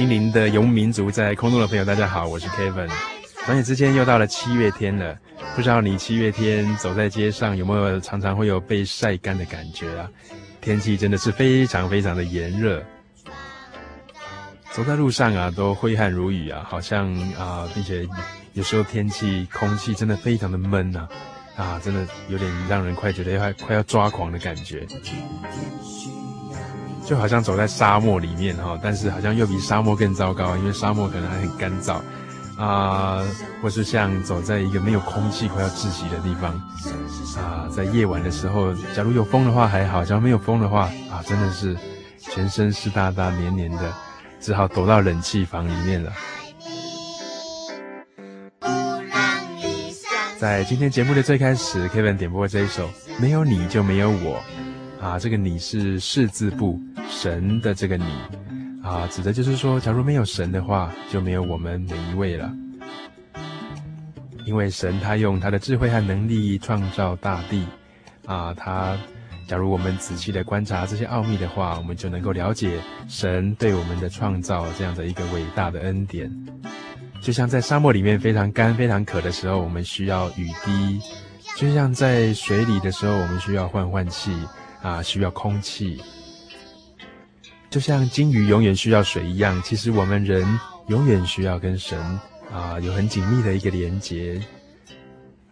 心灵的游牧民族，在空中的朋友，大家好，我是 Kevin。转眼之间又到了七月天了，不知道你七月天走在街上有没有常常会有被晒干的感觉啊？天气真的是非常非常的炎热，走在路上啊都挥汗如雨啊，好像啊，并且有时候天气空气真的非常的闷呐，啊，真的有点让人快觉得快快要抓狂的感觉。就好像走在沙漠里面哈，但是好像又比沙漠更糟糕，因为沙漠可能还很干燥啊、呃，或是像走在一个没有空气快要窒息的地方啊、呃，在夜晚的时候，假如有风的话还好，假如没有风的话啊，真的是全身湿哒哒、黏黏的，只好躲到冷气房里面了。在今天节目的最开始，Kevin 点播这一首《没有你就没有我》。啊，这个你是士字部神的这个你啊，指的就是说，假如没有神的话，就没有我们每一位了。因为神他用他的智慧和能力创造大地啊，他假如我们仔细的观察这些奥秘的话，我们就能够了解神对我们的创造这样的一个伟大的恩典。就像在沙漠里面非常干、非常渴的时候，我们需要雨滴；就像在水里的时候，我们需要换换气。啊，需要空气，就像鲸鱼永远需要水一样。其实我们人永远需要跟神啊有很紧密的一个连结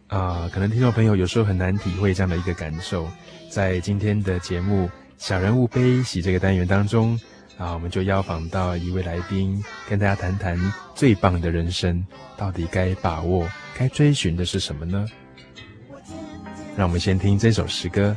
啊。可能听众朋友有时候很难体会这样的一个感受。在今天的节目《小人物悲喜》这个单元当中啊，我们就邀访到一位来宾，跟大家谈谈最棒的人生到底该把握、该追寻的是什么呢？让我们先听这首诗歌。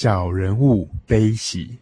小人物悲喜。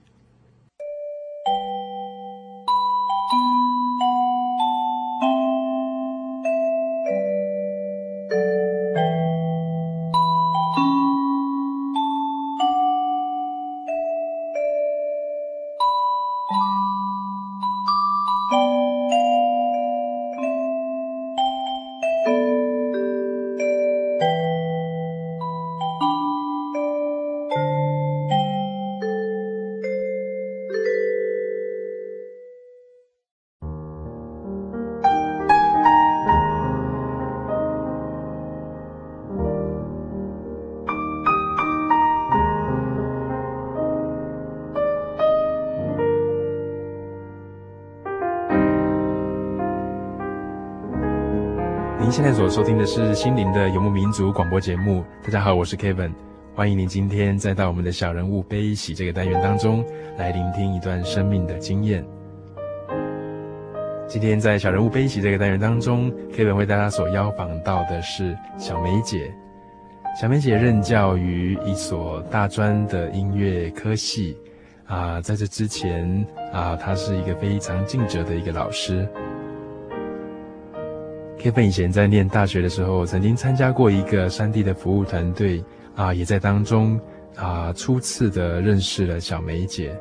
现在所收听的是心灵的游牧民族广播节目。大家好，我是 Kevin，欢迎您今天再到我们的小人物悲喜这个单元当中来聆听一段生命的经验。今天在小人物悲喜这个单元当中，Kevin 为大家所邀访到的是小梅姐。小梅姐任教于一所大专的音乐科系啊，在这之前啊，她是一个非常尽责的一个老师。Kevin 以前在念大学的时候，曾经参加过一个山地的服务团队啊，也在当中啊初次的认识了小梅姐。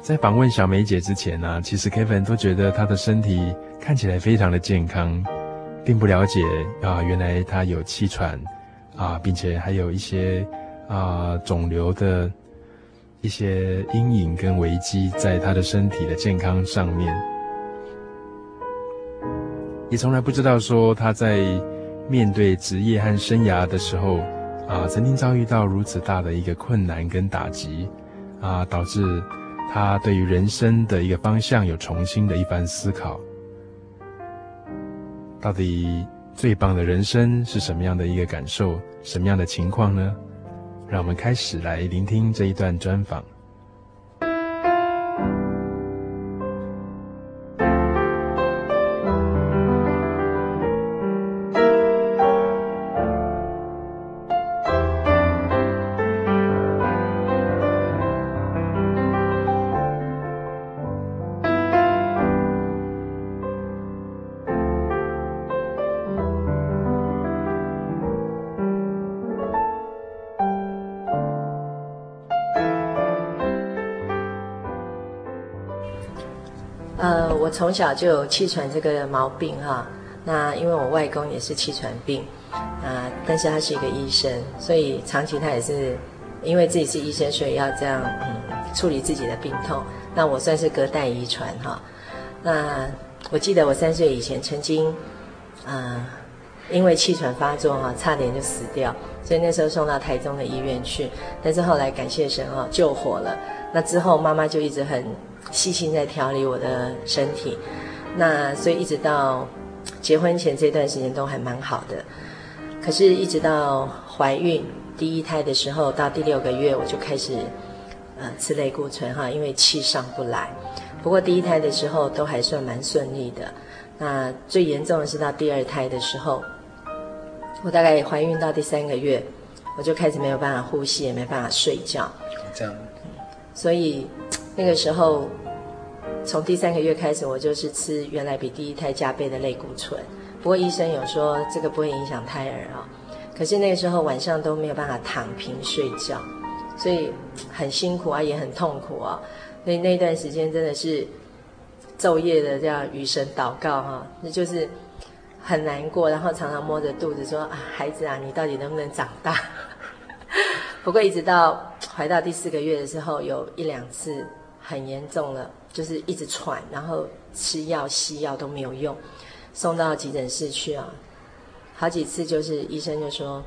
在访问小梅姐之前呢，其实 Kevin 都觉得她的身体看起来非常的健康，并不了解啊，原来她有气喘啊，并且还有一些啊肿瘤的一些阴影跟危机在她的身体的健康上面。也从来不知道说他在面对职业和生涯的时候，啊，曾经遭遇到如此大的一个困难跟打击，啊，导致他对于人生的一个方向有重新的一番思考。到底最棒的人生是什么样的一个感受？什么样的情况呢？让我们开始来聆听这一段专访。从小就有气喘这个毛病哈，那因为我外公也是气喘病，啊，但是他是一个医生，所以长期他也是因为自己是医生，所以要这样嗯处理自己的病痛。那我算是隔代遗传哈。那我记得我三岁以前曾经，啊，因为气喘发作哈，差点就死掉，所以那时候送到台中的医院去，但是后来感谢神哈救活了。那之后妈妈就一直很。细心在调理我的身体，那所以一直到结婚前这段时间都还蛮好的，可是，一直到怀孕第一胎的时候，到第六个月我就开始呃吃类固醇哈，因为气上不来。不过第一胎的时候都还算蛮顺利的，那最严重的是到第二胎的时候，我大概怀孕到第三个月，我就开始没有办法呼吸，也没办法睡觉。这样，所以。那个时候，从第三个月开始，我就是吃原来比第一胎加倍的类固醇。不过医生有说这个不会影响胎儿啊。可是那个时候晚上都没有办法躺平睡觉，所以很辛苦啊，也很痛苦啊。那那段时间真的是昼夜的这样与神祷告哈，那就是很难过，然后常常摸着肚子说啊，孩子啊，你到底能不能长大？不过一直到怀到第四个月的时候，有一两次。很严重了，就是一直喘，然后吃药、西药都没有用，送到急诊室去啊，好几次就是医生就说，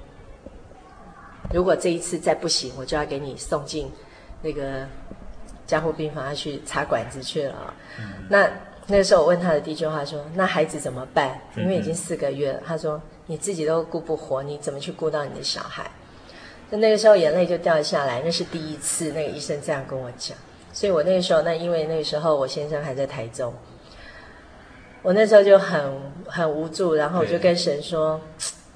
如果这一次再不行，我就要给你送进那个加护病房要去插管子去了啊。嗯、那那个时候我问他的第一句话说：“那孩子怎么办？因为已经四个月了。”他说：“你自己都顾不活，你怎么去顾到你的小孩？”就那个时候眼泪就掉下来，那是第一次，那个医生这样跟我讲。所以我那个时候，那因为那个时候我先生还在台中，我那时候就很很无助，然后我就跟神说：“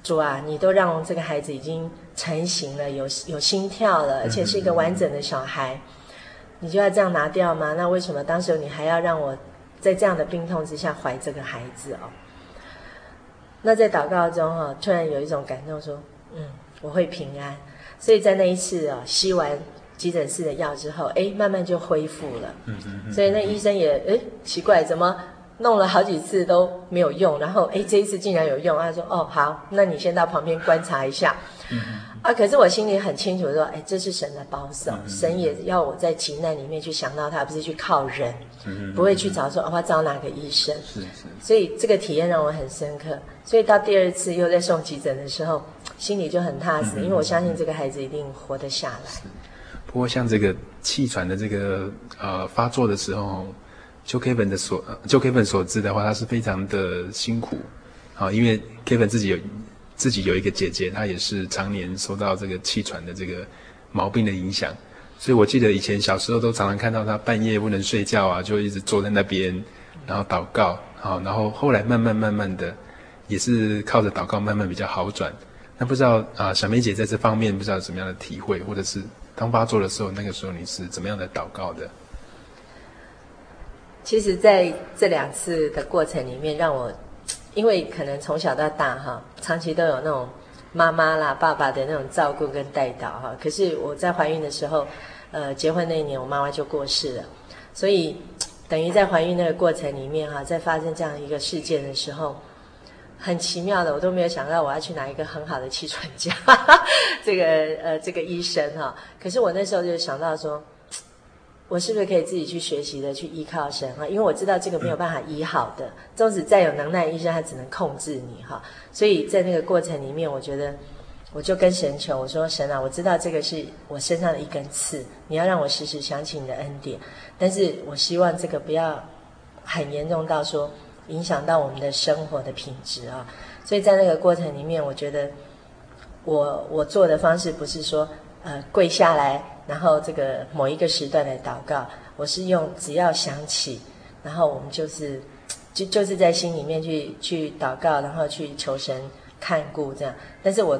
主啊，你都让这个孩子已经成型了，有有心跳了，而且是一个完整的小孩，你就要这样拿掉吗？那为什么当时你还要让我在这样的病痛之下怀这个孩子哦？那在祷告中哈、哦，突然有一种感动，说，嗯，我会平安。所以在那一次啊、哦，吸完急诊室的药之后，哎，慢慢就恢复了。嗯嗯嗯。所以那医生也哎奇怪，怎么？弄了好几次都没有用，然后哎，这一次竟然有用。他说：“哦，好，那你先到旁边观察一下。嗯”啊，可是我心里很清楚说：“哎，这是神的保守，嗯、神也要我在急难里面去想到他，不是去靠人，嗯、不会去找说哦，我找哪个医生。”是是。所以这个体验让我很深刻。所以到第二次又在送急诊的时候，心里就很踏实，嗯、因为我相信这个孩子一定活得下来。不过像这个气喘的这个呃发作的时候。就 Kevin 的所，就 Kevin 所知的话，他是非常的辛苦，啊，因为 Kevin 自己有自己有一个姐姐，她也是常年受到这个气喘的这个毛病的影响，所以我记得以前小时候都常常看到他半夜不能睡觉啊，就一直坐在那边，然后祷告，好，然后后来慢慢慢慢的，也是靠着祷告慢慢比较好转。那不知道啊，小梅姐在这方面不知道有什么样的体会，或者是当发作的时候，那个时候你是怎么样的祷告的？其实在这两次的过程里面，让我，因为可能从小到大哈，长期都有那种妈妈啦、爸爸的那种照顾跟带导哈。可是我在怀孕的时候，呃，结婚那一年我妈妈就过世了，所以 等于在怀孕那个过程里面哈，在发生这样一个事件的时候，很奇妙的，我都没有想到我要去拿一个很好的气喘家，这个呃这个医生哈。可是我那时候就想到说。我是不是可以自己去学习的，去依靠神哈？因为我知道这个没有办法医好的，纵使再有能耐医生，他只能控制你哈。所以在那个过程里面，我觉得我就跟神求，我说神啊，我知道这个是我身上的一根刺，你要让我时时想起你的恩典，但是我希望这个不要很严重到说影响到我们的生活的品质啊。所以在那个过程里面，我觉得我我做的方式不是说呃跪下来。然后这个某一个时段的祷告，我是用只要想起，然后我们就是就就是在心里面去去祷告，然后去求神看顾这样。但是我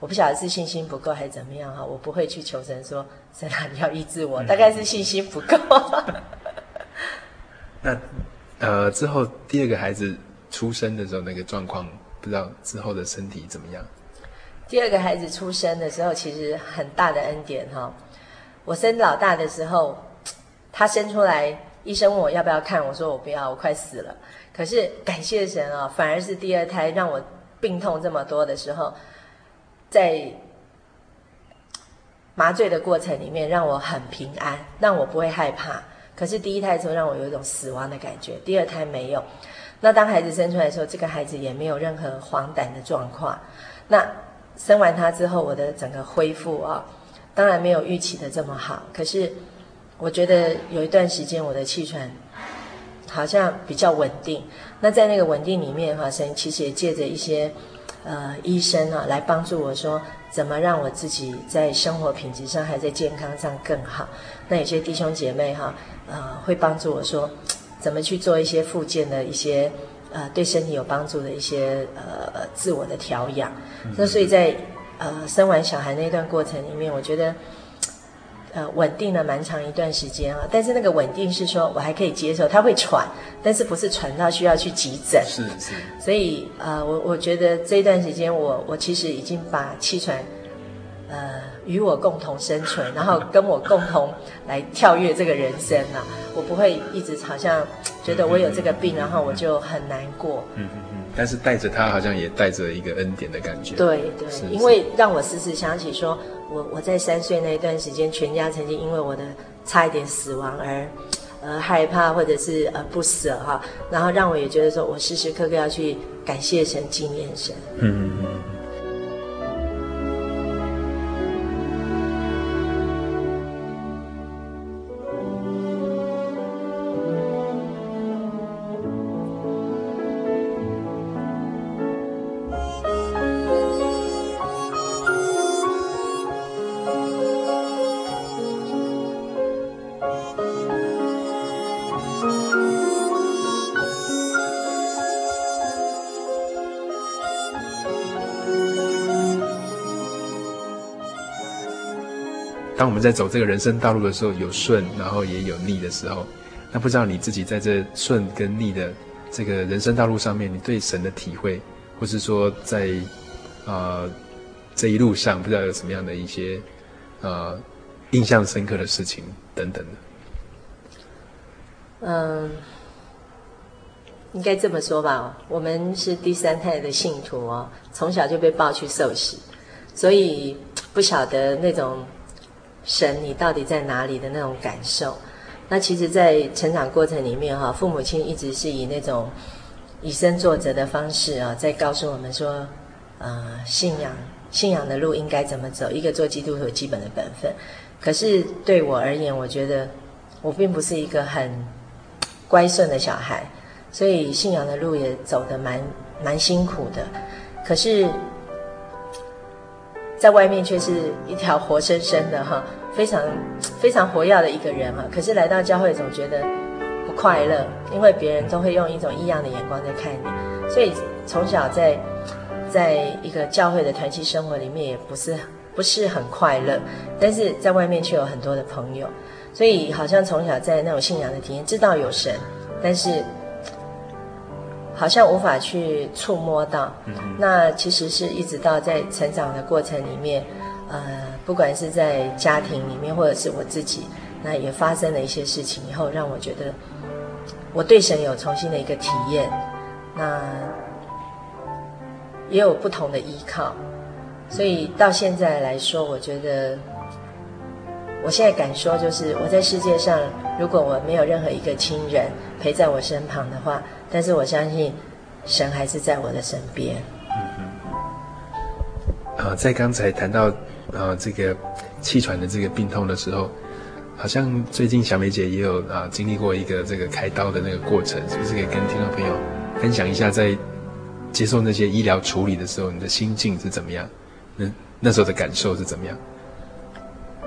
我不晓得是信心不够还是怎么样哈，我不会去求神说神啊你要医治我，大概是信心不够。那呃之后第二个孩子出生的时候那个状况，不知道之后的身体怎么样？第二个孩子出生的时候，其实很大的恩典哈。我生老大的时候，他生出来，医生问我要不要看，我说我不要，我快死了。可是感谢神啊，反而是第二胎让我病痛这么多的时候，在麻醉的过程里面让我很平安，让我不会害怕。可是第一胎的时候让我有一种死亡的感觉，第二胎没有。那当孩子生出来的时候，这个孩子也没有任何黄疸的状况。那生完他之后，我的整个恢复啊，当然没有预期的这么好。可是我觉得有一段时间我的气喘好像比较稳定。那在那个稳定里面哈，神其实也借着一些呃医生啊来帮助我说，怎么让我自己在生活品质上还在健康上更好。那有些弟兄姐妹哈呃会帮助我说，怎么去做一些复健的一些。呃，对身体有帮助的一些呃自我的调养，那所以在呃生完小孩那段过程里面，我觉得呃稳定了蛮长一段时间啊。但是那个稳定是说我还可以接受，他会喘，但是不是喘到需要去急诊。是是。所以呃，我我觉得这一段时间我我其实已经把气喘呃与我共同生存，然后跟我共同来跳跃这个人生啊。我不会一直好像觉得我有这个病，然后我就很难过。嗯嗯嗯。但是带着他，好像也带着一个恩典的感觉。对对，是是因为让我时时想起说，我我在三岁那一段时间，全家曾经因为我的差一点死亡而呃害怕，或者是呃不舍哈，然后让我也觉得说我时时刻刻要去感谢神、纪念神。嗯嗯嗯。我们在走这个人生道路的时候，有顺，然后也有逆的时候，那不知道你自己在这顺跟逆的这个人生道路上面，你对神的体会，或是说在呃这一路上，不知道有什么样的一些呃印象深刻的事情等等的。嗯，应该这么说吧，我们是第三代的信徒哦，从小就被抱去受洗，所以不晓得那种神你到底在哪里的那种感受。那其实，在成长过程里面哈，父母亲一直是以那种以身作则的方式啊，在告诉我们说，呃，信仰信仰的路应该怎么走，一个做基督徒基本的本分。可是对我而言，我觉得我并不是一个很。乖顺的小孩，所以信仰的路也走得蛮蛮辛苦的。可是，在外面却是一条活生生的哈，非常非常活跃的一个人哈。可是来到教会总觉得不快乐，因为别人都会用一种异样的眼光在看你。所以从小在在一个教会的团契生活里面，也不是不是很快乐。但是在外面却有很多的朋友。所以好像从小在那种信仰的体验，知道有神，但是好像无法去触摸到。嗯、那其实是一直到在成长的过程里面，呃，不管是在家庭里面，或者是我自己，那也发生了一些事情以后，让我觉得我对神有重新的一个体验，那也有不同的依靠。所以到现在来说，我觉得。我现在敢说，就是我在世界上，如果我没有任何一个亲人陪在我身旁的话，但是我相信神还是在我的身边。嗯嗯。啊，在刚才谈到啊这个气喘的这个病痛的时候，好像最近小美姐也有啊经历过一个这个开刀的那个过程，是不是可以跟听众朋友分享一下，在接受那些医疗处理的时候，你的心境是怎么样？那那时候的感受是怎么样？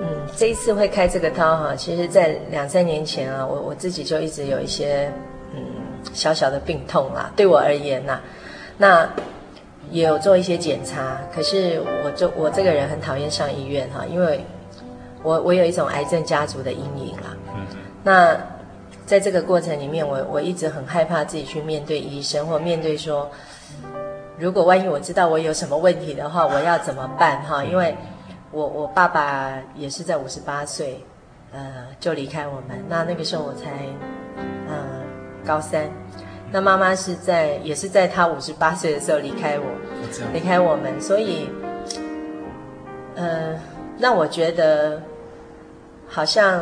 嗯，这一次会开这个刀哈，其实，在两三年前啊，我我自己就一直有一些嗯小小的病痛啦。对我而言呐、啊，那也有做一些检查，可是我就我这个人很讨厌上医院哈，因为我我有一种癌症家族的阴影啦。嗯。那在这个过程里面，我我一直很害怕自己去面对医生，或面对说，如果万一我知道我有什么问题的话，我要怎么办哈？因为我我爸爸也是在五十八岁，呃，就离开我们。那那个时候我才，呃，高三。那妈妈是在也是在她五十八岁的时候离开我，离开我们。所以，呃，让我觉得好像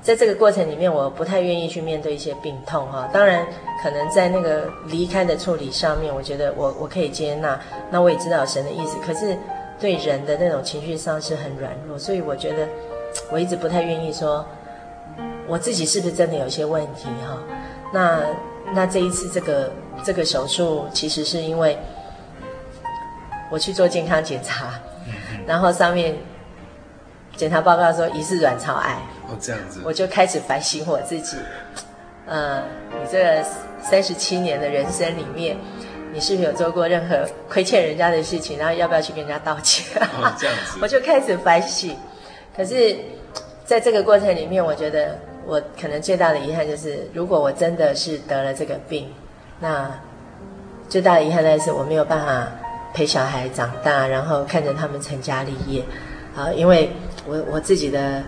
在这个过程里面，我不太愿意去面对一些病痛哈。当然，可能在那个离开的处理上面，我觉得我我可以接纳。那我也知道神的意思，可是。对人的那种情绪上是很软弱，所以我觉得我一直不太愿意说我自己是不是真的有些问题哈。那那这一次这个这个手术，其实是因为我去做健康检查，然后上面检查报告说疑似卵巢癌。哦，这样子。我就开始反省我自己，呃，你这三十七年的人生里面。你是不是有做过任何亏欠人家的事情？然后要不要去跟人家道歉？哦，这样子，我就开始反省。可是，在这个过程里面，我觉得我可能最大的遗憾就是，如果我真的是得了这个病，那最大的遗憾的是我没有办法陪小孩长大，然后看着他们成家立业。啊，因为我我自己的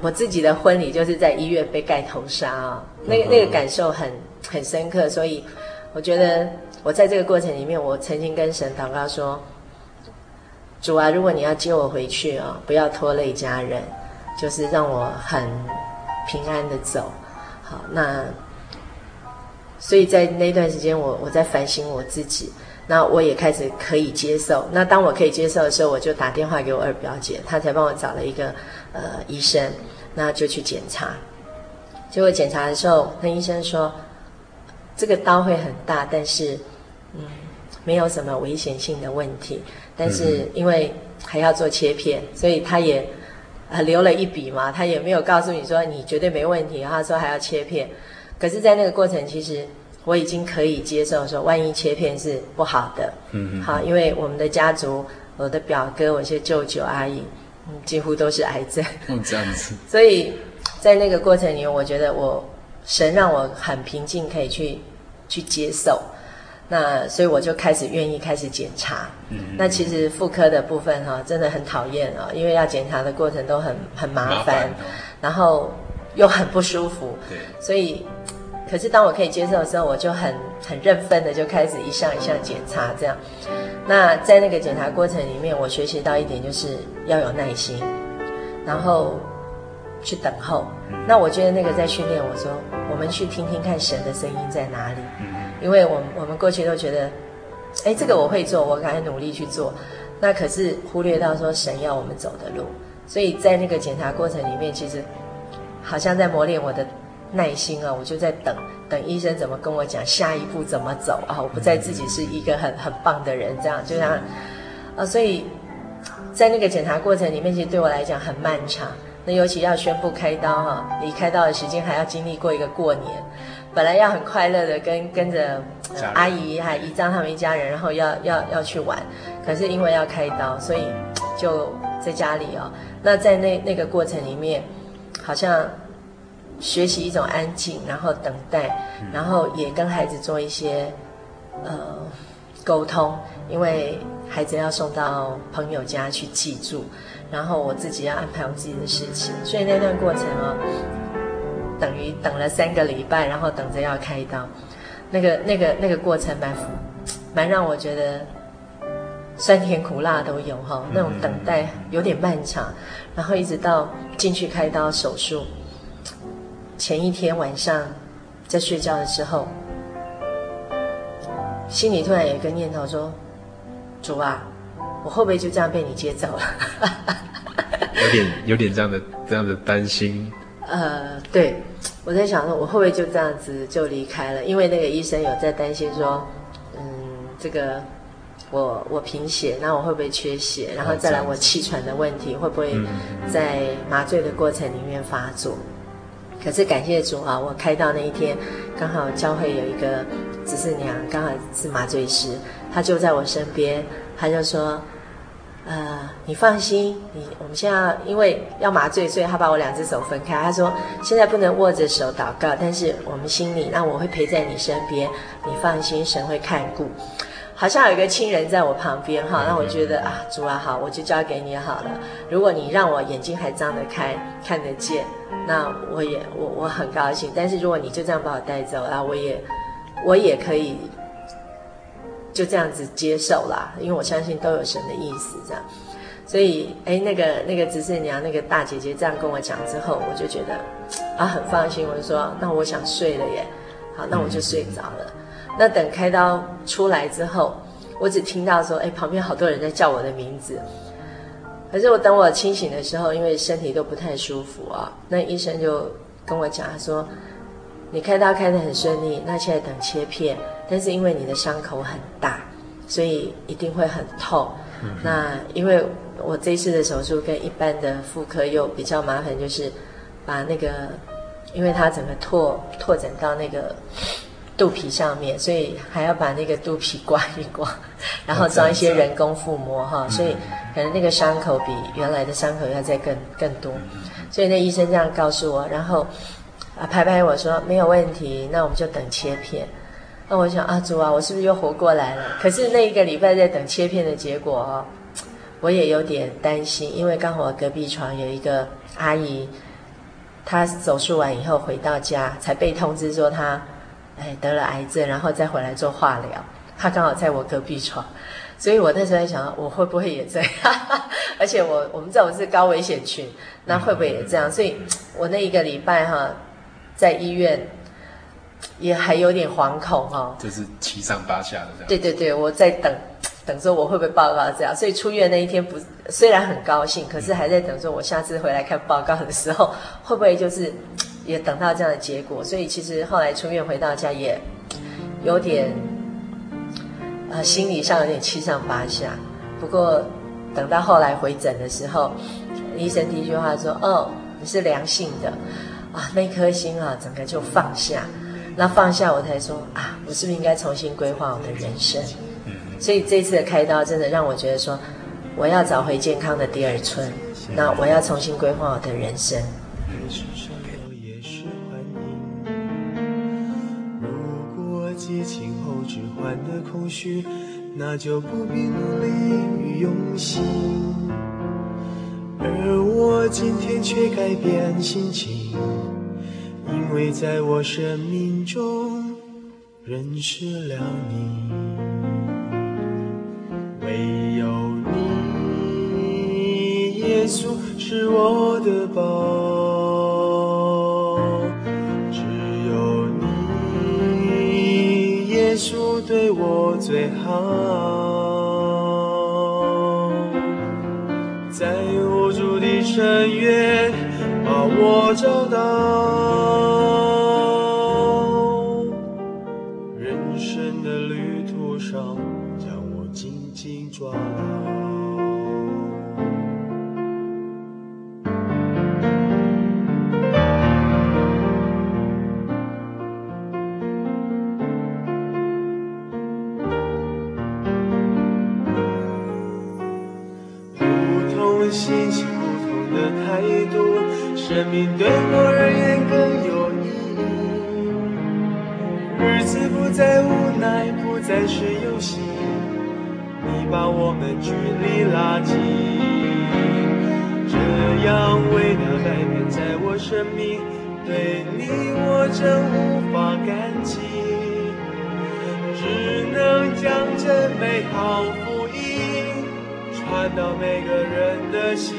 我自己的婚礼就是在医院被盖头纱啊，那个那个感受很很深刻，所以我觉得。我在这个过程里面，我曾经跟神祷告说：“主啊，如果你要接我回去啊，不要拖累家人，就是让我很平安的走。”好，那所以在那段时间我，我我在反省我自己，那我也开始可以接受。那当我可以接受的时候，我就打电话给我二表姐，她才帮我找了一个呃医生，那就去检查。结果检查的时候，那医生说：“这个刀会很大，但是。”嗯，没有什么危险性的问题，但是因为还要做切片，所以他也呃留了一笔嘛，他也没有告诉你说你绝对没问题，他说还要切片。可是，在那个过程，其实我已经可以接受说，万一切片是不好的，嗯嗯，好，因为我们的家族，我的表哥，我一些舅舅阿姨，嗯，几乎都是癌症。嗯，这样子。所以在那个过程里面，我觉得我神让我很平静，可以去去接受。那所以我就开始愿意开始检查。嗯，那其实妇科的部分哈、啊，真的很讨厌啊，因为要检查的过程都很很麻烦，麻烦哦、然后又很不舒服。对，所以可是当我可以接受的时候，我就很很认分的就开始一项一项检查这样。那在那个检查过程里面，我学习到一点就是要有耐心，然后去等候。嗯、那我觉得那个在训练我说，我们去听听看神的声音在哪里。嗯因为我们我们过去都觉得，哎，这个我会做，我赶快努力去做。那可是忽略到说神要我们走的路，所以在那个检查过程里面，其实好像在磨练我的耐心啊。我就在等等医生怎么跟我讲下一步怎么走啊。我不再自己是一个很很棒的人，这样就像啊，所以在那个检查过程里面，其实对我来讲很漫长。那尤其要宣布开刀哈，离开刀的时间还要经历过一个过年。本来要很快乐的跟跟着、呃、阿姨还姨丈他们一家人，然后要要要去玩，可是因为要开刀，所以就在家里哦。那在那那个过程里面，好像学习一种安静，然后等待，然后也跟孩子做一些呃沟通，因为孩子要送到朋友家去寄住，然后我自己要安排我自己的事情，所以那段过程哦。等于等了三个礼拜，然后等着要开刀，那个那个那个过程蛮蛮让我觉得酸甜苦辣都有哈，那种等待有点漫长，然后一直到进去开刀手术前一天晚上在睡觉的时候，心里突然有一个念头说：“主啊，我会不会就这样被你接走了？”有点有点这样的这样的担心。呃，对，我在想说，我会不会就这样子就离开了？因为那个医生有在担心说，嗯，这个我我贫血，那我会不会缺血？然后再来我气喘的问题会不会在麻醉的过程里面发作？嗯、可是感谢主啊，我开到那一天刚好教会有一个执事娘，刚好是麻醉师，她就在我身边，她就说。呃，你放心，你我们现在因为要麻醉，所以他把我两只手分开。他说现在不能握着手祷告，但是我们心里，那我会陪在你身边，你放心，神会看顾。好像有一个亲人在我旁边哈，那我觉得啊，主啊好，我就交给你好了。如果你让我眼睛还张得开，看得见，那我也我我很高兴。但是如果你就这样把我带走，啊，我也我也可以。就这样子接受啦，因为我相信都有神的意思，这样，所以哎，那个那个执事娘那个大姐姐这样跟我讲之后，我就觉得啊很放心，我就说那我想睡了耶，好，那我就睡着了。那等开刀出来之后，我只听到说哎旁边好多人在叫我的名字，可是我等我清醒的时候，因为身体都不太舒服啊，那医生就跟我讲，他说你开刀开得很顺利，那现在等切片。但是因为你的伤口很大，所以一定会很痛。嗯、那因为我这一次的手术跟一般的妇科又比较麻烦，就是把那个，因为它整个拓拓展到那个 肚皮上面，所以还要把那个肚皮刮一刮，然后装一些人工腹膜哈，所以可能那个伤口比原来的伤口要再更更多。所以那医生这样告诉我，然后啊拍拍我说没有问题，那我们就等切片。那我想啊，主啊，我是不是又活过来了？可是那一个礼拜在等切片的结果哦，我也有点担心，因为刚好我隔壁床有一个阿姨，她手术完以后回到家才被通知说她，哎，得了癌症，然后再回来做化疗。她刚好在我隔壁床，所以我那时候在想，我会不会也这样？而且我我们这种是高危险群，那会不会也这样？所以我那一个礼拜哈，在医院。也还有点惶恐哈，就是七上八下的这样。对对对，我在等，等说我会不会报告这样，所以出院那一天不虽然很高兴，可是还在等说我下次回来看报告的时候，会不会就是 也等到这样的结果？所以其实后来出院回到家也有点，呃，心理上有点七上八下。不过等到后来回诊的时候，医生第一句话说：“哦，你是良性的啊，那颗心啊，整个就放下。”那放下，我才说啊，我是不是应该重新规划我的人生？所以这次的开刀真的让我觉得说，我要找回健康的第二春，那我要重新规划我的人生。如果激情后只换得空虚，那就不必努力与用心。而我今天却改变心情，因为在我生命中认识了你，唯有你，耶稣是我的宝，只有你，耶稣对我最好。深渊我找到，生命对我而言更有意义。日子不再无奈，不再是游戏，你把我们距离拉近，这样伟大改变在我生命，对你我真无法感激，只能将这美好福音传到每个人的心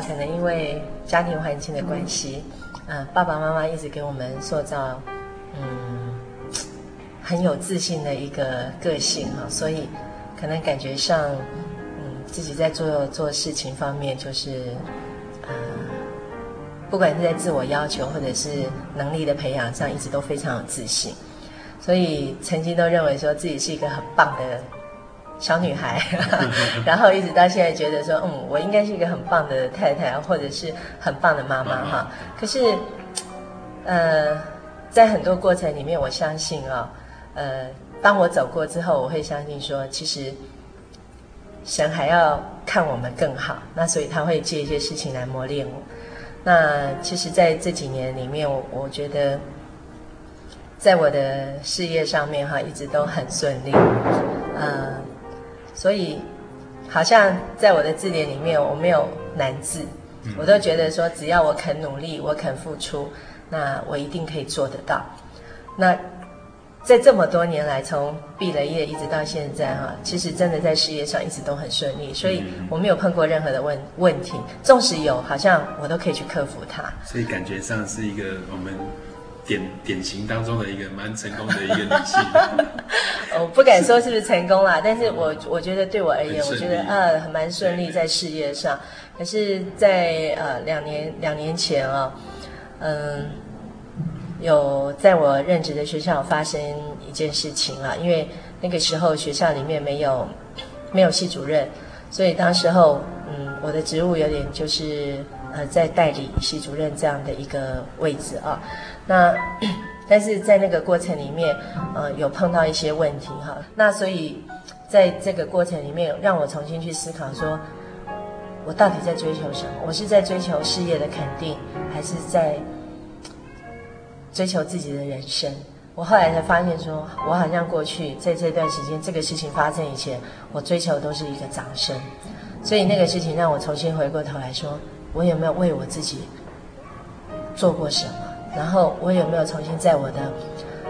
可能因为家庭环境的关系，呃，爸爸妈妈一直给我们塑造，嗯，很有自信的一个个性哈，所以可能感觉上，嗯，自己在做做事情方面，就是，不管是在自我要求或者是能力的培养上，一直都非常有自信，所以曾经都认为说自己是一个很棒的。小女孩，然后一直到现在觉得说，嗯，我应该是一个很棒的太太，或者是很棒的妈妈哈。可是，呃，在很多过程里面，我相信啊、哦，呃，当我走过之后，我会相信说，其实神还要看我们更好，那所以他会借一些事情来磨练我。那其实，在这几年里面，我我觉得，在我的事业上面哈，一直都很顺利，呃。所以，好像在我的字典里面，我没有难字，我都觉得说，只要我肯努力，我肯付出，那我一定可以做得到。那在这么多年来，从毕了业一直到现在哈，其实真的在事业上一直都很顺利，所以我没有碰过任何的问问题，纵使有，好像我都可以去克服它。所以感觉上是一个我们。典典型当中的一个蛮成功的一个女性，我 不敢说是不是成功啦，但是我我觉得对我而言，我觉得呃很蛮顺利在事业上。可是在呃两年两年前啊，嗯，有在我任职的学校发生一件事情啊，因为那个时候学校里面没有没有系主任，所以当时候嗯我的职务有点就是呃在代理系主任这样的一个位置啊。那，但是在那个过程里面，呃，有碰到一些问题哈。那所以，在这个过程里面，让我重新去思考说，我到底在追求什么？我是在追求事业的肯定，还是在追求自己的人生？我后来才发现说，我好像过去在这段时间，这个事情发生以前，我追求都是一个掌声。所以那个事情让我重新回过头来说，我有没有为我自己做过什么？然后我有没有重新在我的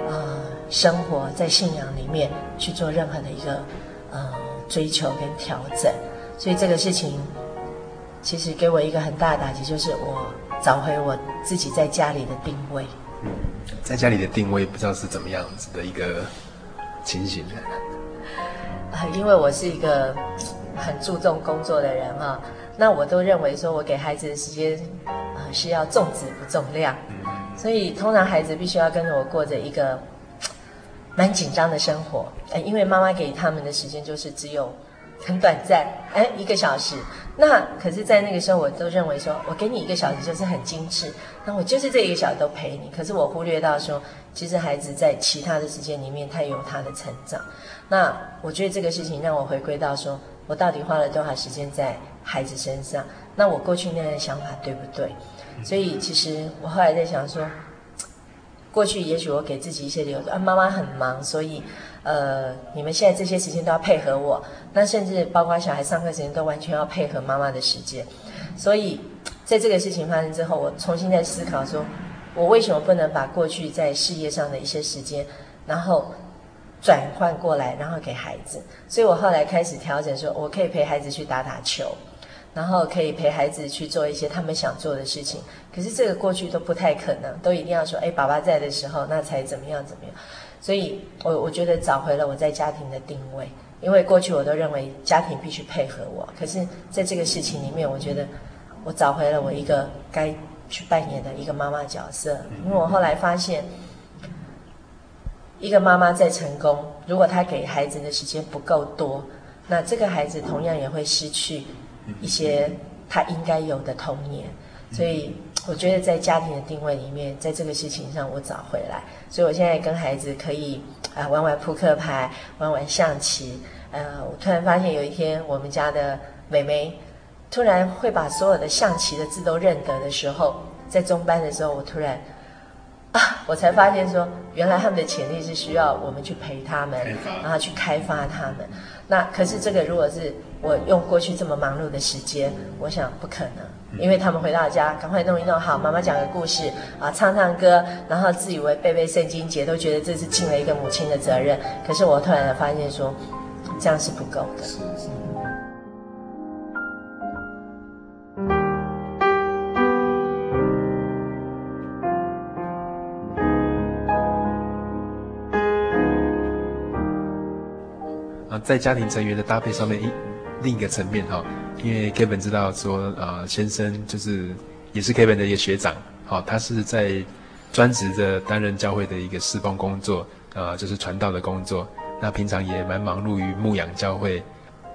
呃生活在信仰里面去做任何的一个呃追求跟调整？所以这个事情其实给我一个很大的打击，就是我找回我自己在家里的定位。嗯，在家里的定位不知道是怎么样子的一个情形。呃，因为我是一个很注重工作的人哈，那我都认为说我给孩子的时间呃是要重质不重量。所以，通常孩子必须要跟着我过着一个 蛮紧张的生活，哎，因为妈妈给他们的时间就是只有很短暂，哎，一个小时。那可是，在那个时候，我都认为说，我给你一个小时就是很精致，那我就是这一个小时都陪你。可是我忽略到说，其实孩子在其他的时间里面，他有他的成长。那我觉得这个事情让我回归到说，我到底花了多少时间在孩子身上？那我过去那样的想法对不对？所以，其实我后来在想说，过去也许我给自己一些理由，啊，妈妈很忙，所以，呃，你们现在这些时间都要配合我，那甚至包括小孩上课时间都完全要配合妈妈的时间。所以，在这个事情发生之后，我重新在思考说，我为什么不能把过去在事业上的一些时间，然后转换过来，然后给孩子。所以我后来开始调整说，我可以陪孩子去打打球。然后可以陪孩子去做一些他们想做的事情，可是这个过去都不太可能，都一定要说，哎，爸爸在的时候，那才怎么样怎么样。所以我我觉得找回了我在家庭的定位，因为过去我都认为家庭必须配合我，可是在这个事情里面，我觉得我找回了我一个该去扮演的一个妈妈角色。因为我后来发现，一个妈妈再成功，如果她给孩子的时间不够多，那这个孩子同样也会失去。一些他应该有的童年，所以我觉得在家庭的定位里面，在这个事情上我找回来，所以我现在跟孩子可以啊玩玩扑克牌，玩玩象棋。呃，我突然发现有一天我们家的妹妹突然会把所有的象棋的字都认得的时候，在中班的时候，我突然啊，我才发现说，原来他们的潜力是需要我们去陪他们，然后去开发他们。那可是这个如果是。我用过去这么忙碌的时间，我想不可能，因为他们回到家，赶快弄一弄好，妈妈讲个故事啊，唱唱歌，然后自以为背背圣经节，都觉得这是尽了一个母亲的责任。可是我突然发现说，这样是不够的。是是。在家庭成员的搭配上面，一另一个层面哈、哦，因为 Kevin 知道说，呃，先生就是也是 Kevin 的一个学长，好、哦，他是在专职的担任教会的一个侍奉工作，呃，就是传道的工作。那平常也蛮忙碌于牧养教会。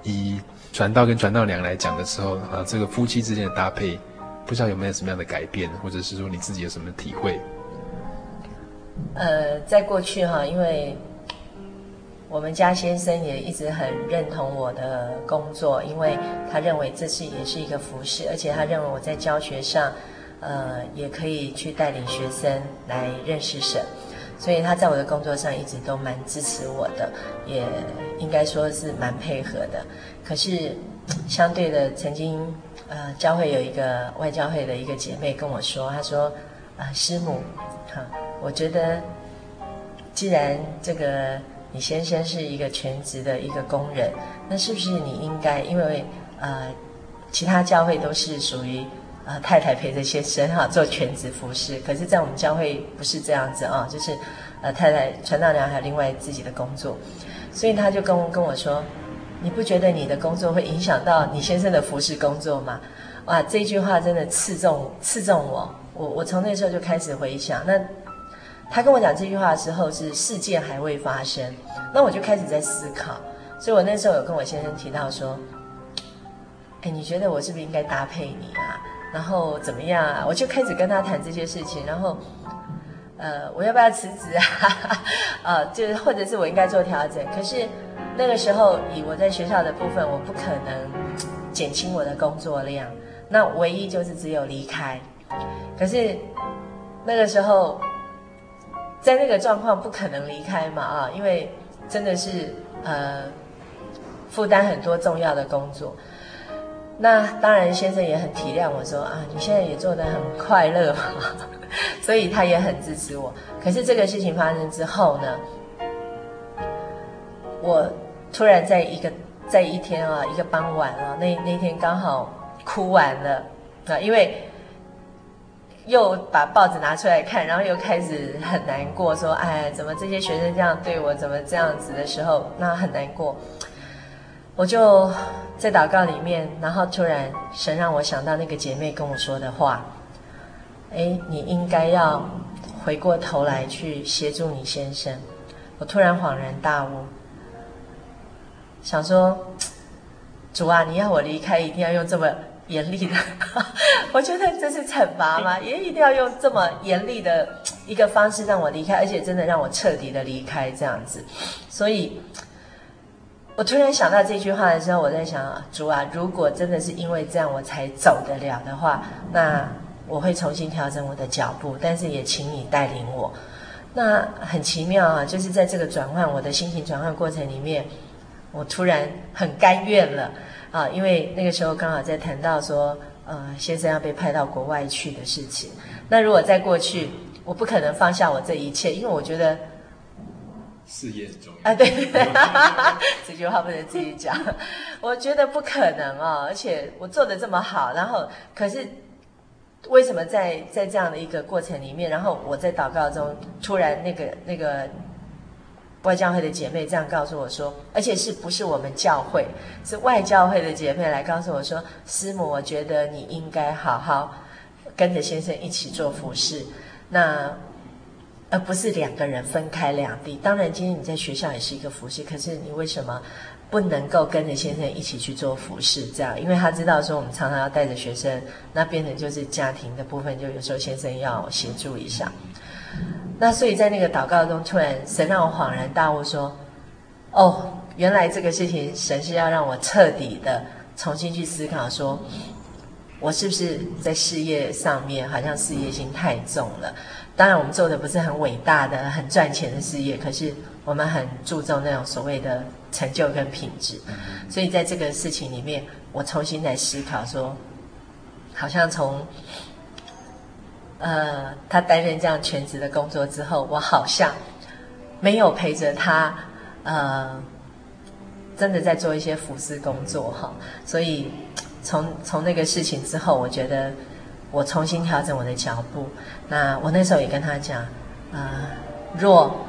以传道跟传道娘来讲的时候，啊，这个夫妻之间的搭配，不知道有没有什么样的改变，或者是说你自己有什么体会？呃，在过去哈，因为我们家先生也一直很认同我的工作，因为他认为这是也是一个服饰，而且他认为我在教学上，呃，也可以去带领学生来认识神，所以他在我的工作上一直都蛮支持我的，也应该说是蛮配合的。可是相对的，曾经呃，教会有一个外教会的一个姐妹跟我说，她说啊，师母，哈。我觉得，既然这个你先生是一个全职的一个工人，那是不是你应该？因为呃，其他教会都是属于呃太太陪着先生哈做全职服侍，可是，在我们教会不是这样子啊，就是呃太太传道娘还有另外自己的工作，所以他就跟跟我说，你不觉得你的工作会影响到你先生的服侍工作吗？哇，这句话真的刺中刺中我，我我从那时候就开始回想那。他跟我讲这句话的时候是事件还未发生，那我就开始在思考，所以我那时候有跟我先生提到说，哎，你觉得我是不是应该搭配你啊？然后怎么样啊？我就开始跟他谈这些事情，然后，呃，我要不要辞职啊？呃，就是或者是我应该做调整？可是那个时候以我在学校的部分，我不可能减轻我的工作量，那唯一就是只有离开。可是那个时候。在那个状况不可能离开嘛啊，因为真的是呃负担很多重要的工作。那当然先生也很体谅我说啊，你现在也做得很快乐，所以他也很支持我。可是这个事情发生之后呢，我突然在一个在一天啊一个傍晚啊，那那天刚好哭完了啊，因为。又把报纸拿出来看，然后又开始很难过，说：“哎，怎么这些学生这样对我，怎么这样子的时候，那很难过。”我就在祷告里面，然后突然神让我想到那个姐妹跟我说的话：“哎，你应该要回过头来去协助你先生。”我突然恍然大悟，想说：“主啊，你要我离开，一定要用这么……”严厉的，我觉得这是惩罚吗？也一定要用这么严厉的一个方式让我离开，而且真的让我彻底的离开这样子。所以，我突然想到这句话的时候，我在想，主啊，如果真的是因为这样我才走得了的话，那我会重新调整我的脚步，但是也请你带领我。那很奇妙啊，就是在这个转换我的心情转换过程里面，我突然很甘愿了。啊，因为那个时候刚好在谈到说，呃，先生要被派到国外去的事情。那如果在过去，我不可能放下我这一切，因为我觉得事业很重要。啊，对 这句话不能自己讲。我觉得不可能啊，而且我做的这么好，然后可是为什么在在这样的一个过程里面，然后我在祷告中突然那个那个。外教会的姐妹这样告诉我说，而且是不是我们教会，是外教会的姐妹来告诉我说，师母，我觉得你应该好好跟着先生一起做服饰，那而不是两个人分开两地。当然，今天你在学校也是一个服饰，可是你为什么不能够跟着先生一起去做服饰？这样，因为他知道说我们常常要带着学生，那变成就是家庭的部分，就有时候先生要协助一下。那所以在那个祷告中，突然神让我恍然大悟，说：“哦，原来这个事情，神是要让我彻底的重新去思考，说我是不是在事业上面好像事业心太重了？当然，我们做的不是很伟大的、很赚钱的事业，可是我们很注重那种所谓的成就跟品质。所以在这个事情里面，我重新来思考，说好像从。”呃，他担任这样全职的工作之后，我好像没有陪着他，呃，真的在做一些服饰工作哈。所以从从那个事情之后，我觉得我重新调整我的脚步。那我那时候也跟他讲，呃，若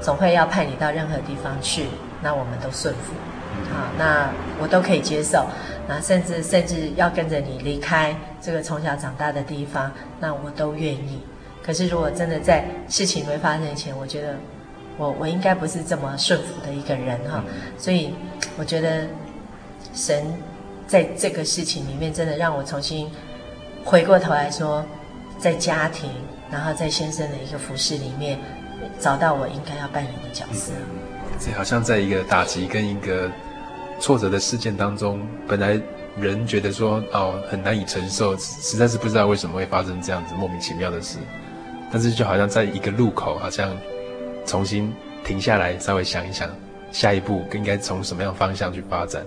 总会要派你到任何地方去，那我们都顺服，好，那我都可以接受，那甚至甚至要跟着你离开这个从小长大的地方，那我都愿意。可是如果真的在事情没发生以前，我觉得我我应该不是这么顺服的一个人哈，所以我觉得神在这个事情里面真的让我重新回过头来说，在家庭，然后在先生的一个服侍里面。找到我应该要扮演的角色，这好像在一个打击跟一个挫折的事件当中，本来人觉得说哦很难以承受，实在是不知道为什么会发生这样子莫名其妙的事，但是就好像在一个路口，好像重新停下来，稍微想一想下一步应该从什么样方向去发展。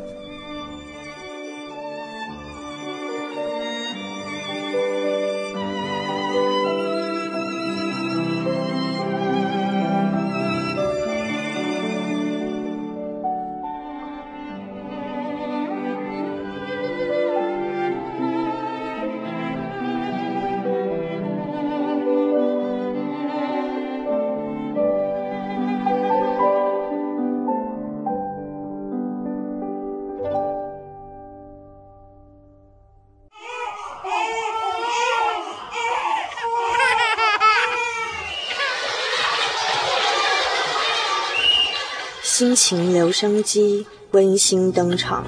心情留声机温馨登场。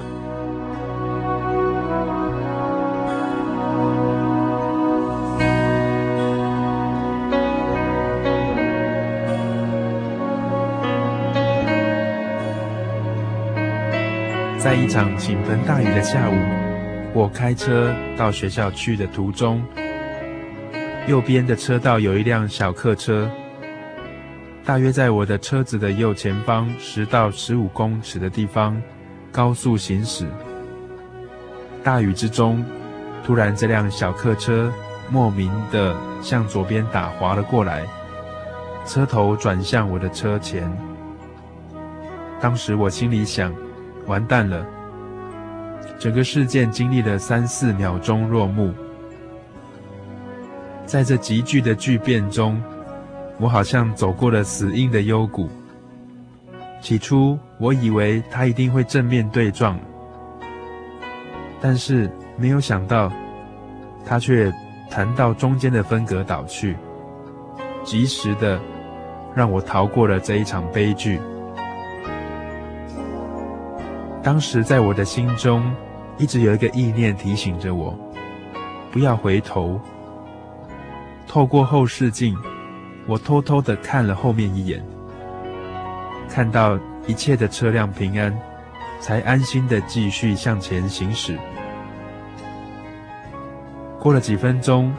在一场倾盆大雨的下午，我开车到学校去的途中，右边的车道有一辆小客车。大约在我的车子的右前方十到十五公尺的地方，高速行驶。大雨之中，突然这辆小客车莫名的向左边打滑了过来，车头转向我的车前。当时我心里想：完蛋了！整个事件经历了三四秒钟落幕，在这急剧的巨变中。我好像走过了死硬的幽谷。起初，我以为他一定会正面对撞，但是没有想到，他却弹到中间的分隔岛去，及时的让我逃过了这一场悲剧。当时在我的心中，一直有一个意念提醒着我，不要回头。透过后视镜。我偷偷地看了后面一眼，看到一切的车辆平安，才安心地继续向前行驶。过了几分钟，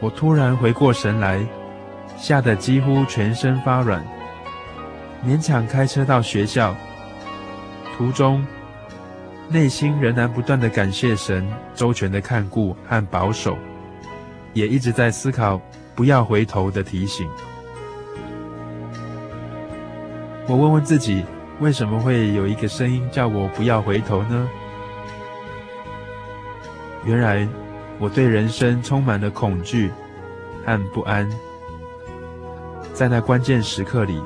我突然回过神来，吓得几乎全身发软，勉强开车到学校。途中，内心仍然不断地感谢神周全的看顾和保守，也一直在思考。不要回头的提醒。我问问自己，为什么会有一个声音叫我不要回头呢？原来我对人生充满了恐惧和不安。在那关键时刻里，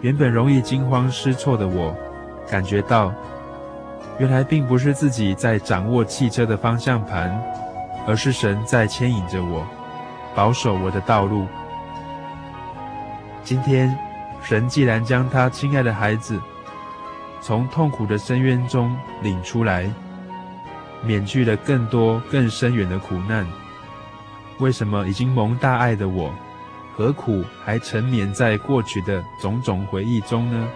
原本容易惊慌失措的我，感觉到，原来并不是自己在掌握汽车的方向盘，而是神在牵引着我。保守我的道路。今天，神既然将他亲爱的孩子从痛苦的深渊中领出来，免去了更多更深远的苦难，为什么已经蒙大爱的我，何苦还沉湎在过去的种种回忆中呢？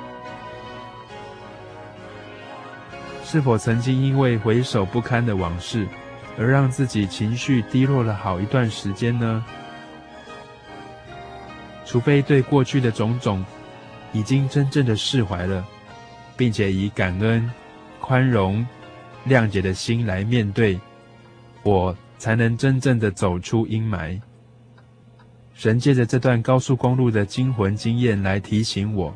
是否曾经因为回首不堪的往事，而让自己情绪低落了好一段时间呢？除非对过去的种种已经真正的释怀了，并且以感恩、宽容、谅解的心来面对，我才能真正的走出阴霾。神借着这段高速公路的惊魂经验来提醒我，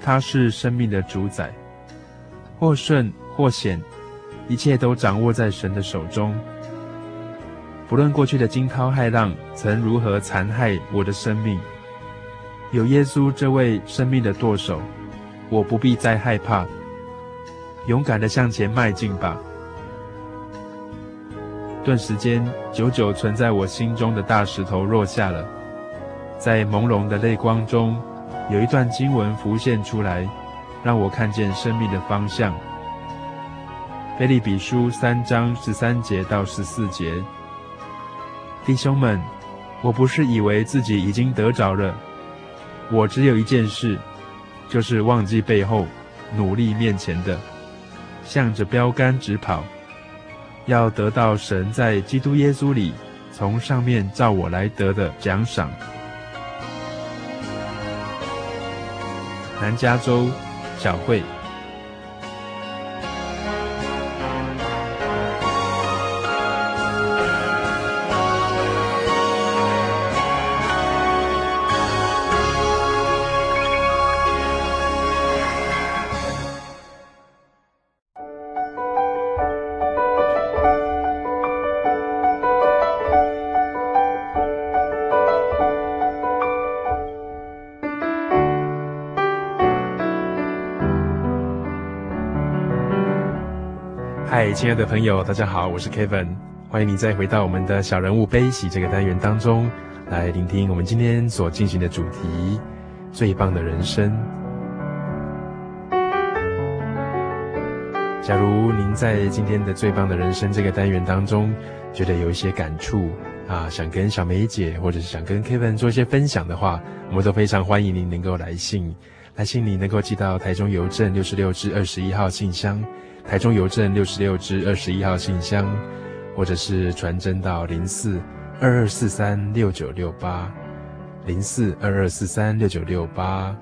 他是生命的主宰，或顺或险。一切都掌握在神的手中。不论过去的惊涛骇浪曾如何残害我的生命，有耶稣这位生命的舵手，我不必再害怕，勇敢地向前迈进吧。顿时间，久久存在我心中的大石头落下了，在朦胧的泪光中，有一段经文浮现出来，让我看见生命的方向。腓立比书三章十三节到十四节，弟兄们，我不是以为自己已经得着了，我只有一件事，就是忘记背后，努力面前的，向着标竿直跑，要得到神在基督耶稣里从上面召我来得的奖赏。南加州小慧。亲爱的朋友，大家好，我是 Kevin，欢迎你再回到我们的小人物悲喜这个单元当中，来聆听我们今天所进行的主题——最棒的人生。假如您在今天的最棒的人生这个单元当中，觉得有一些感触啊，想跟小梅姐或者是想跟 Kevin 做一些分享的话，我们都非常欢迎您能够来信，来信你能够寄到台中邮政六十六至二十一号信箱。台中邮政六十六支二十一号信箱，或者是传真到零四二二四三六九六八，零四二二四三六九六八，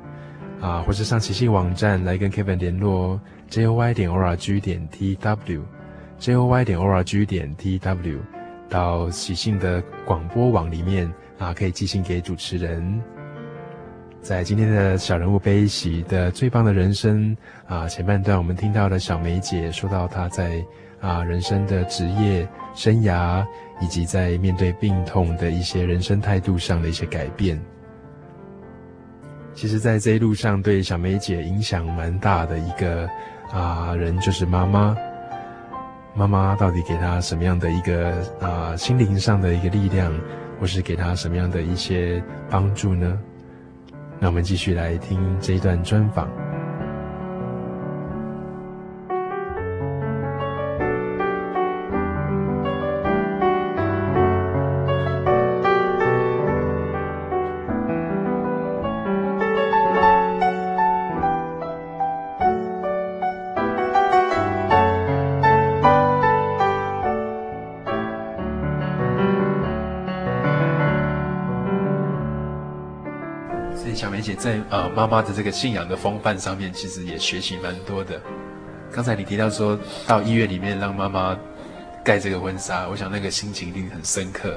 啊，或者上喜信网站来跟 Kevin 联络，joy 点 org 点 tw，joy 点 org 点 tw，到喜信的广播网里面啊，可以寄信给主持人。在今天的小人物悲喜的最棒的人生啊，前半段我们听到了小梅姐说到她在啊人生的职业生涯，以及在面对病痛的一些人生态度上的一些改变。其实，在这一路上，对小梅姐影响蛮大的一个啊人就是妈妈。妈妈到底给她什么样的一个啊心灵上的一个力量，或是给她什么样的一些帮助呢？那我们继续来听这一段专访。在呃妈妈的这个信仰的风范上面，其实也学习蛮多的。刚才你提到说到医院里面让妈妈盖这个婚纱，我想那个心情一定很深刻。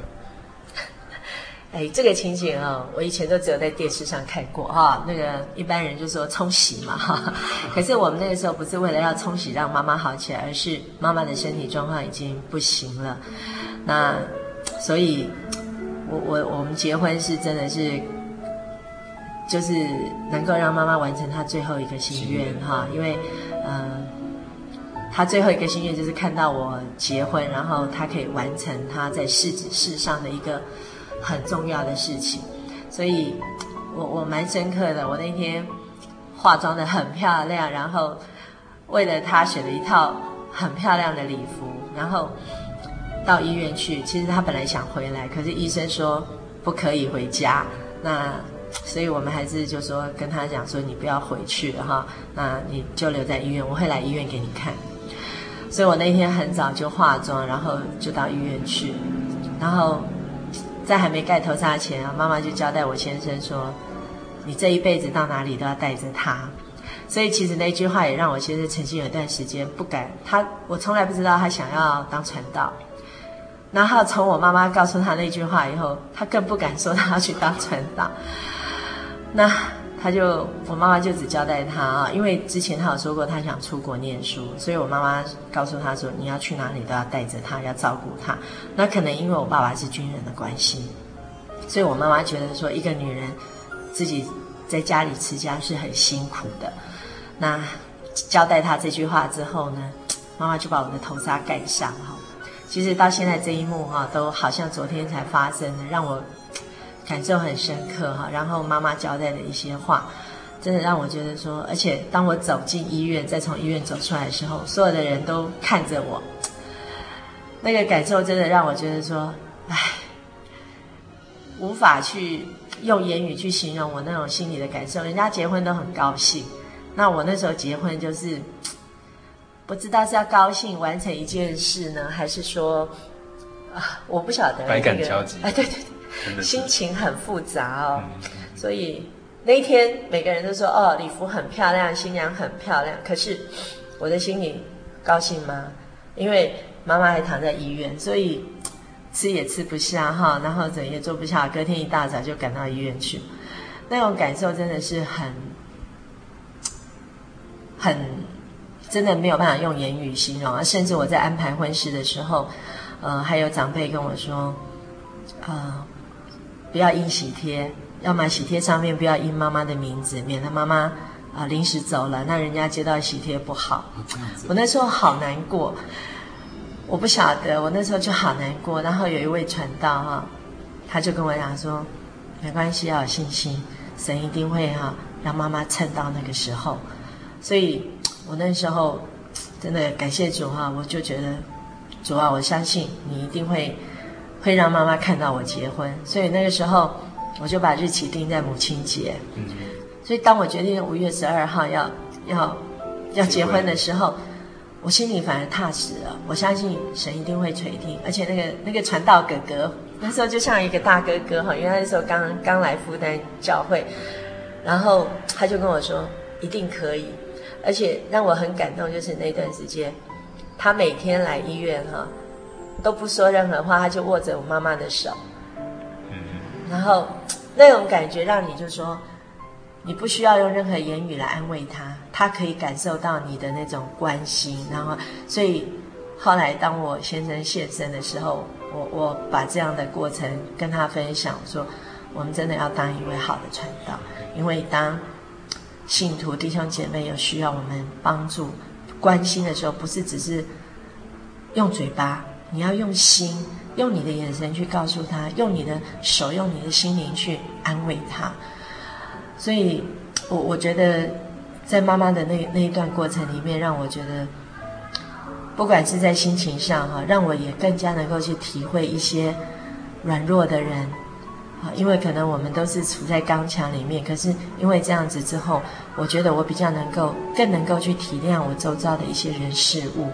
哎，这个情景啊、哦，我以前都只有在电视上看过哈。那个一般人就说冲洗嘛哈，可是我们那个时候不是为了要冲洗让妈妈好起来，而是妈妈的身体状况已经不行了。那所以，我我我们结婚是真的是。就是能够让妈妈完成她最后一个心愿哈，因为，呃，她最后一个心愿就是看到我结婚，然后她可以完成她在世世上的一个很重要的事情，所以我我蛮深刻的。我那天化妆的很漂亮，然后为了她选了一套很漂亮的礼服，然后到医院去。其实她本来想回来，可是医生说不可以回家。那所以我们还是就说跟他讲说，你不要回去哈，那你就留在医院，我会来医院给你看。所以我那天很早就化妆，然后就到医院去，然后在还没盖头纱前啊，妈妈就交代我先生说，你这一辈子到哪里都要带着他。所以其实那句话也让我先生曾经有一段时间不敢，他我从来不知道他想要当传道。然后从我妈妈告诉他那句话以后，他更不敢说他要去当传道。那他就，我妈妈就只交代他啊，因为之前他有说过他想出国念书，所以我妈妈告诉他说，你要去哪里都要带着他，要照顾他。那可能因为我爸爸是军人的关系，所以我妈妈觉得说，一个女人自己在家里持家是很辛苦的。那交代他这句话之后呢，妈妈就把我的头纱盖上哈。其实到现在这一幕哈，都好像昨天才发生的，让我感受很深刻哈。然后妈妈交代的一些话，真的让我觉得说，而且当我走进医院，再从医院走出来的时候，所有的人都看着我，那个感受真的让我觉得说，唉，无法去用言语去形容我那种心里的感受。人家结婚都很高兴，那我那时候结婚就是。不知道是要高兴完成一件事呢，还是说，啊，我不晓得、那个。百感交集。哎，对对对，心情很复杂哦。嗯、所以那一天，每个人都说：“哦，礼服很漂亮，新娘很漂亮。”可是我的心里高兴吗？因为妈妈还躺在医院，所以吃也吃不下哈，然后整夜坐不下，隔天一大早就赶到医院去。那种感受真的是很很。真的没有办法用言语形容啊！甚至我在安排婚事的时候，呃，还有长辈跟我说，呃，不要印喜帖，要买喜帖上面不要印妈妈的名字，免得妈妈啊、呃、临时走了，那人家接到喜帖不好。我那时候好难过，我不晓得，我那时候就好难过。然后有一位传道哈，他就跟我讲说，没关系，要有信心，神一定会哈让妈妈撑到那个时候，所以。我那时候真的感谢主哈，我就觉得主啊，我相信你一定会会让妈妈看到我结婚，所以那个时候我就把日期定在母亲节。嗯。所以当我决定五月十二号要要要结婚的时候，我心里反而踏实了。我相信神一定会垂听，而且那个那个传道哥哥那时候就像一个大哥哥哈，因为那时候刚刚来复旦教会，然后他就跟我说一定可以。而且让我很感动，就是那段时间，他每天来医院哈，都不说任何话，他就握着我妈妈的手，然后那种感觉让你就说，你不需要用任何言语来安慰他，他可以感受到你的那种关心，然后所以后来当我先生现身的时候，我我把这样的过程跟他分享，说我们真的要当一位好的传道，因为当。信徒弟兄姐妹有需要我们帮助、关心的时候，不是只是用嘴巴，你要用心，用你的眼神去告诉他，用你的手，用你的心灵去安慰他。所以，我我觉得在妈妈的那那一段过程里面，让我觉得，不管是在心情上哈，让我也更加能够去体会一些软弱的人啊。因为可能我们都是处在刚强里面，可是因为这样子之后，我觉得我比较能够，更能够去体谅我周遭的一些人事物。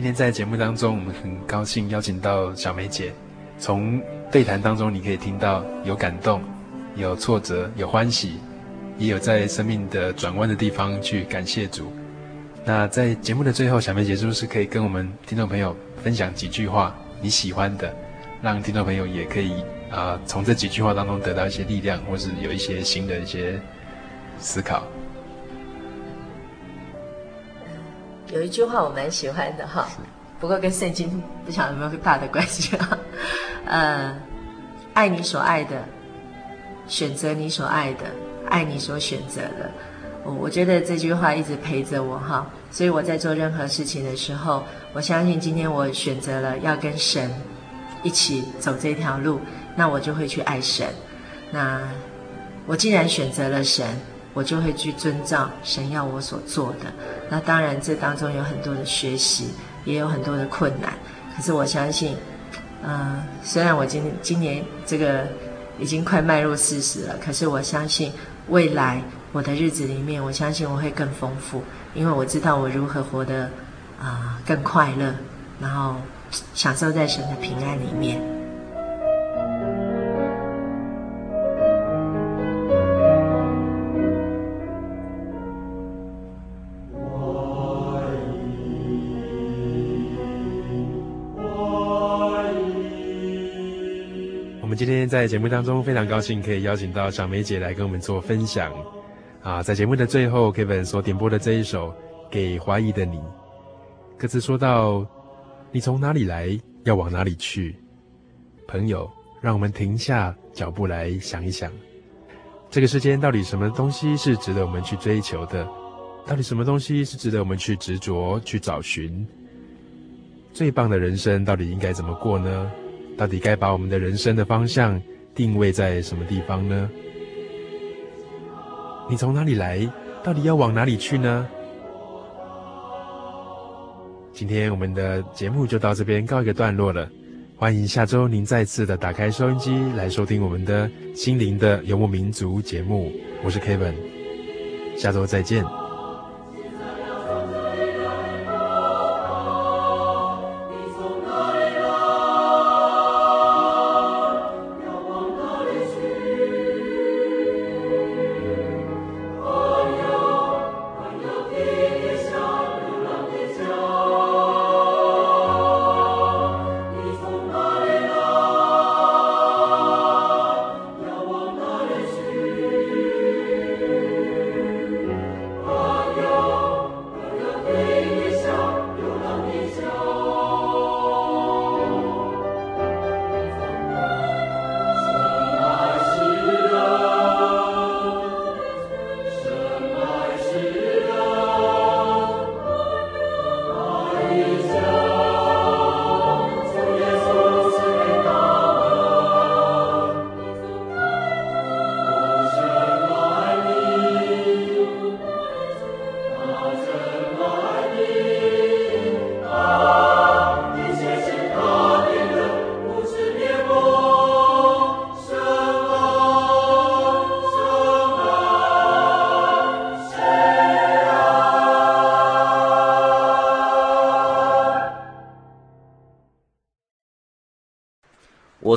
今天在节目当中，我们很高兴邀请到小梅姐。从对谈当中，你可以听到有感动、有挫折、有欢喜，也有在生命的转弯的地方去感谢主。那在节目的最后，小梅姐是不是可以跟我们听众朋友分享几句话你喜欢的，让听众朋友也可以啊、从这几句话当中得到一些力量，或是有一些新的一些思考。有一句话我蛮喜欢的哈，不过跟圣经不晓得有没有大的关系啊？呃，爱你所爱的，选择你所爱的，爱你所选择的。我我觉得这句话一直陪着我哈，所以我在做任何事情的时候，我相信今天我选择了要跟神一起走这条路，那我就会去爱神。那我既然选择了神，我就会去遵照神要我所做的。那当然，这当中有很多的学习，也有很多的困难。可是我相信，嗯、呃，虽然我今今年这个已经快迈入四十了，可是我相信未来我的日子里面，我相信我会更丰富，因为我知道我如何活得啊、更快乐，然后享受在神的平安里面。今天在节目当中，非常高兴可以邀请到小梅姐来跟我们做分享。啊，在节目的最后，Kevin 所点播的这一首《给怀疑的你》，歌词说到：“你从哪里来，要往哪里去？”朋友，让我们停下脚步来想一想，这个世间到底什么东西是值得我们去追求的？到底什么东西是值得我们去执着、去找寻？最棒的人生到底应该怎么过呢？到底该把我们的人生的方向定位在什么地方呢？你从哪里来？到底要往哪里去呢？今天我们的节目就到这边告一个段落了。欢迎下周您再次的打开收音机来收听我们的心灵的游牧民族节目。我是 Kevin，下周再见。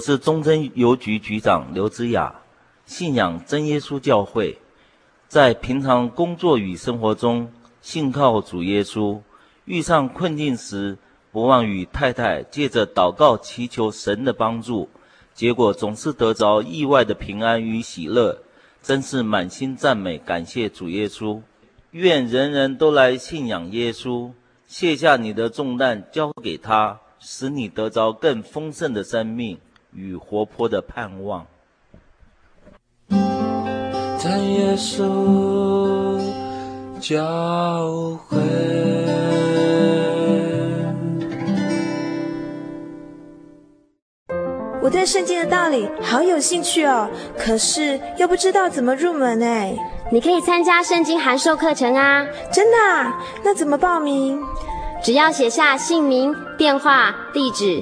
是中贞邮局局长刘之雅，信仰真耶稣教会，在平常工作与生活中信靠主耶稣，遇上困境时不忘与太太借着祷告祈求神的帮助，结果总是得着意外的平安与喜乐，真是满心赞美感谢主耶稣。愿人人都来信仰耶稣，卸下你的重担交给他，使你得着更丰盛的生命。与活泼的盼望，在耶稣教会。我对圣经的道理好有兴趣哦，可是又不知道怎么入门哎。你可以参加圣经函授课程啊！真的啊？那怎么报名？只要写下姓名、电话、地址。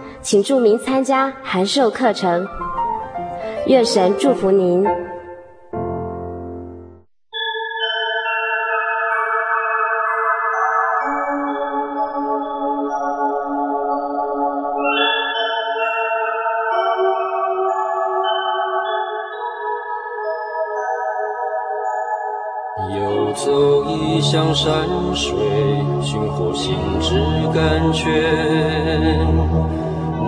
请注明参加函授课程，愿神祝福您。游走异乡山水，寻获心之甘泉。